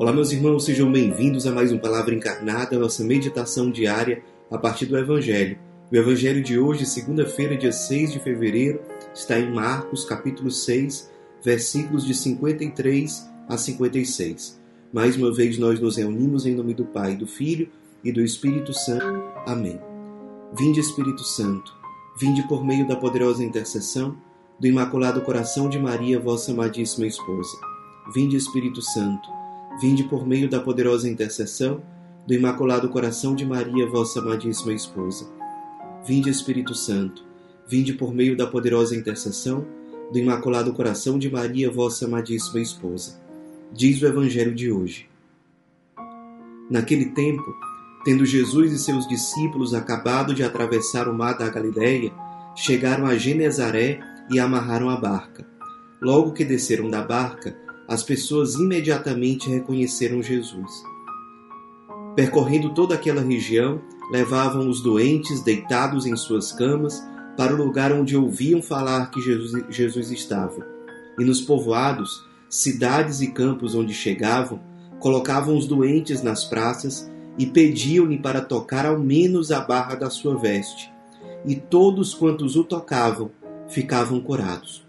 Olá, meus irmãos, sejam bem-vindos a mais um Palavra Encarnada, nossa meditação diária a partir do Evangelho. O Evangelho de hoje, segunda-feira, dia 6 de fevereiro, está em Marcos, capítulo 6, versículos de 53 a 56. Mais uma vez nós nos reunimos em nome do Pai, do Filho e do Espírito Santo. Amém. Vinde, Espírito Santo, vinde por meio da poderosa intercessão do Imaculado Coração de Maria, vossa amadíssima esposa. Vinde, Espírito Santo, Vinde por meio da poderosa intercessão do Imaculado Coração de Maria, vossa amadíssima esposa. Vinde, Espírito Santo. Vinde por meio da poderosa intercessão do Imaculado Coração de Maria, vossa amadíssima esposa. Diz o Evangelho de hoje. Naquele tempo, tendo Jesus e seus discípulos acabado de atravessar o mar da Galiléia, chegaram a Genezaré e amarraram a barca. Logo que desceram da barca, as pessoas imediatamente reconheceram Jesus. Percorrendo toda aquela região, levavam os doentes deitados em suas camas para o lugar onde ouviam falar que Jesus, Jesus estava. E nos povoados, cidades e campos onde chegavam, colocavam os doentes nas praças e pediam-lhe para tocar ao menos a barra da sua veste. E todos quantos o tocavam ficavam curados.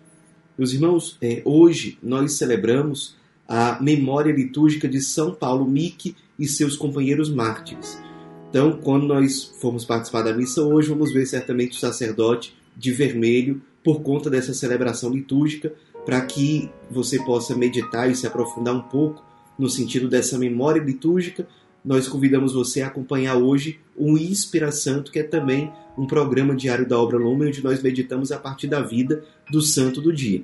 Meus irmãos, é, hoje nós celebramos a memória litúrgica de São Paulo Mique e seus companheiros mártires. Então, quando nós formos participar da missa hoje, vamos ver certamente o sacerdote de vermelho por conta dessa celebração litúrgica, para que você possa meditar e se aprofundar um pouco no sentido dessa memória litúrgica. Nós convidamos você a acompanhar hoje o Inspira Santo, que é também um programa diário da obra Lumen, onde nós meditamos a partir da vida do santo do dia.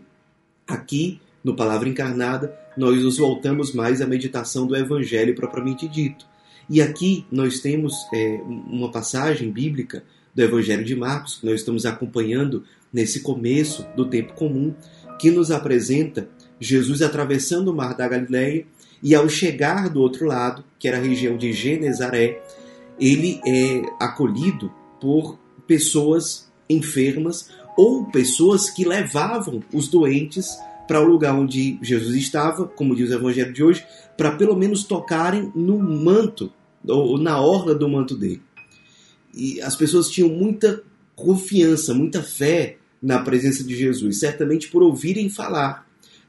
Aqui, no Palavra Encarnada, nós nos voltamos mais à meditação do Evangelho propriamente dito. E aqui nós temos é, uma passagem bíblica do Evangelho de Marcos, que nós estamos acompanhando nesse começo do tempo comum, que nos apresenta Jesus atravessando o mar da Galileia e ao chegar do outro lado, que era a região de Genezaré, ele é acolhido por pessoas enfermas ou pessoas que levavam os doentes para o lugar onde Jesus estava, como diz o evangelho de hoje, para pelo menos tocarem no manto ou na orla do manto dele. E as pessoas tinham muita confiança, muita fé na presença de Jesus, certamente por ouvirem falar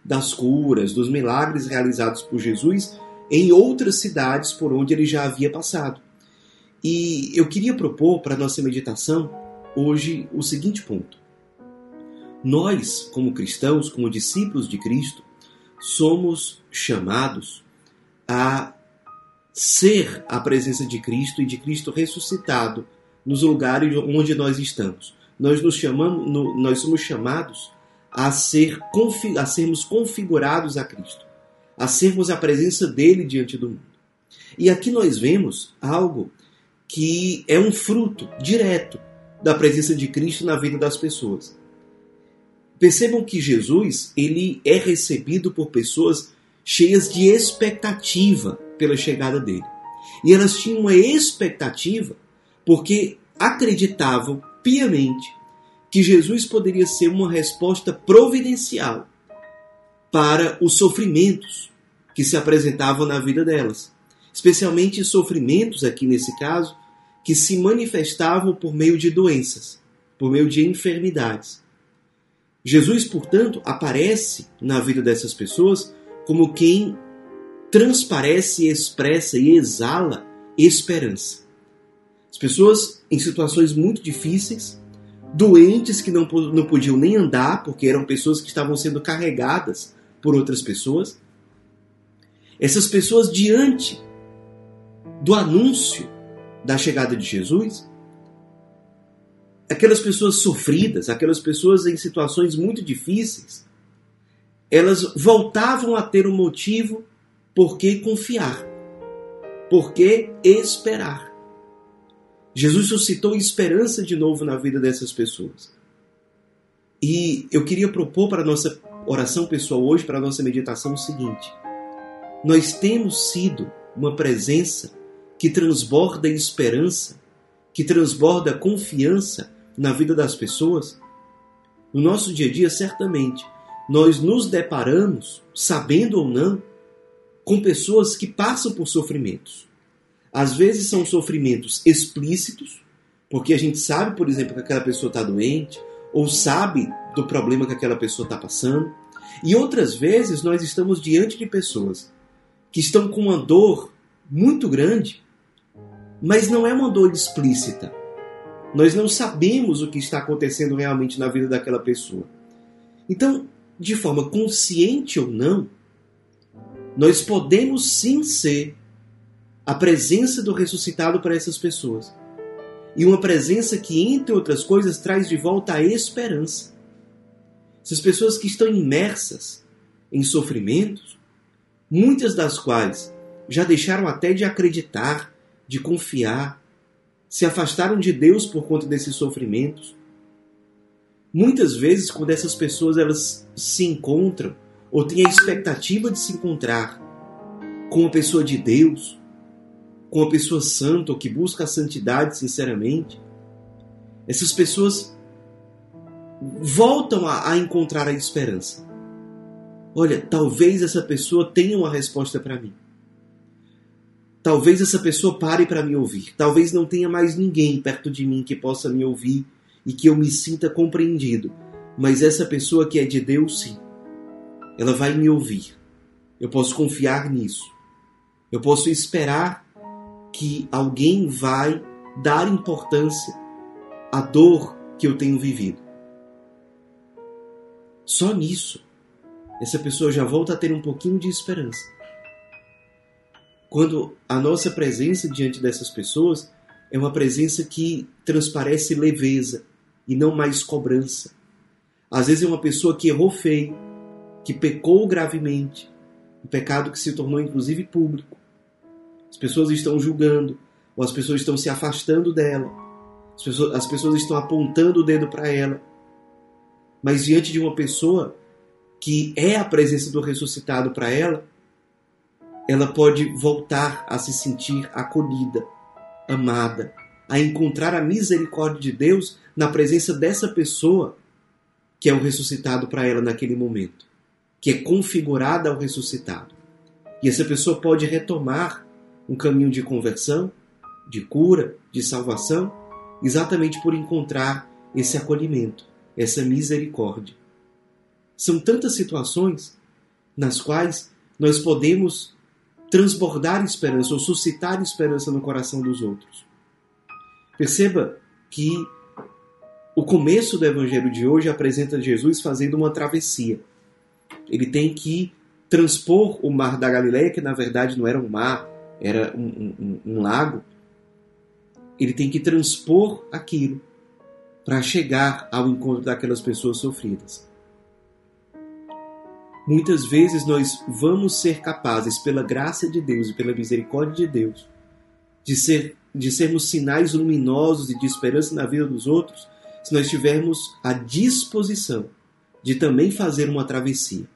das curas, dos milagres realizados por Jesus em outras cidades por onde ele já havia passado. E eu queria propor para nossa meditação hoje o seguinte ponto. Nós, como cristãos, como discípulos de Cristo, somos chamados a ser a presença de Cristo e de Cristo ressuscitado nos lugares onde nós estamos. Nós nos chamamos, nós somos chamados a ser a sermos configurados a Cristo, a sermos a presença dele diante do mundo. E aqui nós vemos algo que é um fruto direto da presença de Cristo na vida das pessoas. Percebam que Jesus ele é recebido por pessoas cheias de expectativa pela chegada dele. E elas tinham uma expectativa porque acreditavam piamente que Jesus poderia ser uma resposta providencial para os sofrimentos que se apresentavam na vida delas. Especialmente sofrimentos, aqui nesse caso, que se manifestavam por meio de doenças, por meio de enfermidades. Jesus, portanto, aparece na vida dessas pessoas como quem transparece, expressa e exala esperança. As pessoas em situações muito difíceis, doentes que não, não podiam nem andar, porque eram pessoas que estavam sendo carregadas por outras pessoas. Essas pessoas, diante do anúncio da chegada de Jesus, aquelas pessoas sofridas, aquelas pessoas em situações muito difíceis, elas voltavam a ter um motivo por que confiar, por que esperar. Jesus suscitou esperança de novo na vida dessas pessoas. E eu queria propor para a nossa oração pessoal hoje, para a nossa meditação, o seguinte: nós temos sido uma presença que transborda esperança, que transborda confiança na vida das pessoas, no nosso dia a dia, certamente, nós nos deparamos, sabendo ou não, com pessoas que passam por sofrimentos. Às vezes são sofrimentos explícitos, porque a gente sabe, por exemplo, que aquela pessoa está doente, ou sabe do problema que aquela pessoa está passando. E outras vezes nós estamos diante de pessoas que estão com uma dor muito grande, mas não é uma dor explícita. Nós não sabemos o que está acontecendo realmente na vida daquela pessoa. Então, de forma consciente ou não, nós podemos sim ser a presença do ressuscitado para essas pessoas. E uma presença que, entre outras coisas, traz de volta a esperança. Essas pessoas que estão imersas em sofrimentos, muitas das quais já deixaram até de acreditar, de confiar, se afastaram de Deus por conta desses sofrimentos. Muitas vezes, quando essas pessoas elas se encontram ou têm a expectativa de se encontrar com uma pessoa de Deus, com uma pessoa santa ou que busca a santidade sinceramente, essas pessoas voltam a, a encontrar a esperança. Olha, talvez essa pessoa tenha uma resposta para mim. Talvez essa pessoa pare para me ouvir. Talvez não tenha mais ninguém perto de mim que possa me ouvir e que eu me sinta compreendido. Mas essa pessoa que é de Deus, sim. Ela vai me ouvir. Eu posso confiar nisso. Eu posso esperar que alguém vai dar importância à dor que eu tenho vivido. Só nisso, essa pessoa já volta a ter um pouquinho de esperança. Quando a nossa presença diante dessas pessoas é uma presença que transparece leveza e não mais cobrança. Às vezes é uma pessoa que errou feio, que pecou gravemente, um pecado que se tornou inclusive público. As pessoas estão julgando, ou as pessoas estão se afastando dela, as pessoas, as pessoas estão apontando o dedo para ela. Mas diante de uma pessoa que é a presença do ressuscitado para ela, ela pode voltar a se sentir acolhida, amada, a encontrar a misericórdia de Deus na presença dessa pessoa que é o ressuscitado para ela naquele momento, que é configurada ao ressuscitado. E essa pessoa pode retomar um caminho de conversão, de cura, de salvação, exatamente por encontrar esse acolhimento, essa misericórdia. São tantas situações nas quais nós podemos transbordar esperança ou suscitar esperança no coração dos outros. Perceba que o começo do evangelho de hoje apresenta Jesus fazendo uma travessia. Ele tem que transpor o mar da Galileia, que na verdade não era um mar, era um, um, um lago. Ele tem que transpor aquilo para chegar ao encontro daquelas pessoas sofridas. Muitas vezes nós vamos ser capazes, pela graça de Deus e pela misericórdia de Deus, de, ser, de sermos sinais luminosos e de esperança na vida dos outros, se nós tivermos a disposição de também fazer uma travessia,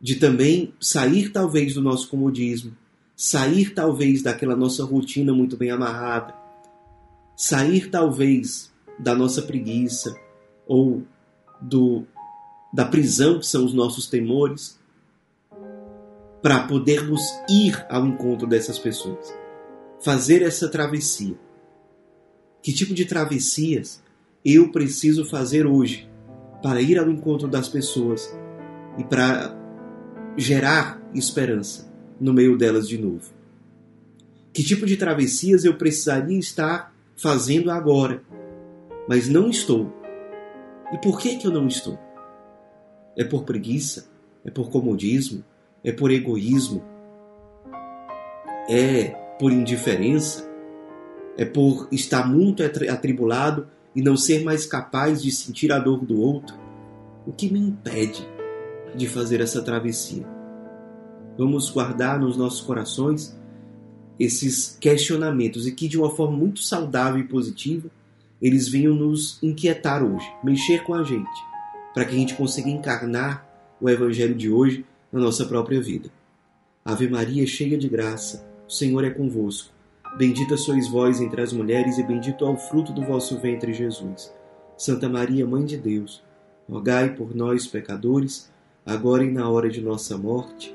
de também sair talvez do nosso comodismo, sair talvez daquela nossa rotina muito bem amarrada, sair talvez da nossa preguiça ou do da prisão, que são os nossos temores, para podermos ir ao encontro dessas pessoas, fazer essa travessia. Que tipo de travessias eu preciso fazer hoje para ir ao encontro das pessoas e para gerar esperança no meio delas de novo? Que tipo de travessias eu precisaria estar fazendo agora, mas não estou? E por que, que eu não estou? É por preguiça? É por comodismo? É por egoísmo? É por indiferença? É por estar muito atribulado e não ser mais capaz de sentir a dor do outro? O que me impede de fazer essa travessia? Vamos guardar nos nossos corações esses questionamentos e que, de uma forma muito saudável e positiva, eles venham nos inquietar hoje, mexer com a gente para que a gente consiga encarnar o Evangelho de hoje na nossa própria vida. Ave Maria, cheia de graça, o Senhor é convosco. Bendita sois vós entre as mulheres, e bendito é o fruto do vosso ventre, Jesus. Santa Maria, Mãe de Deus, rogai por nós, pecadores, agora e na hora de nossa morte.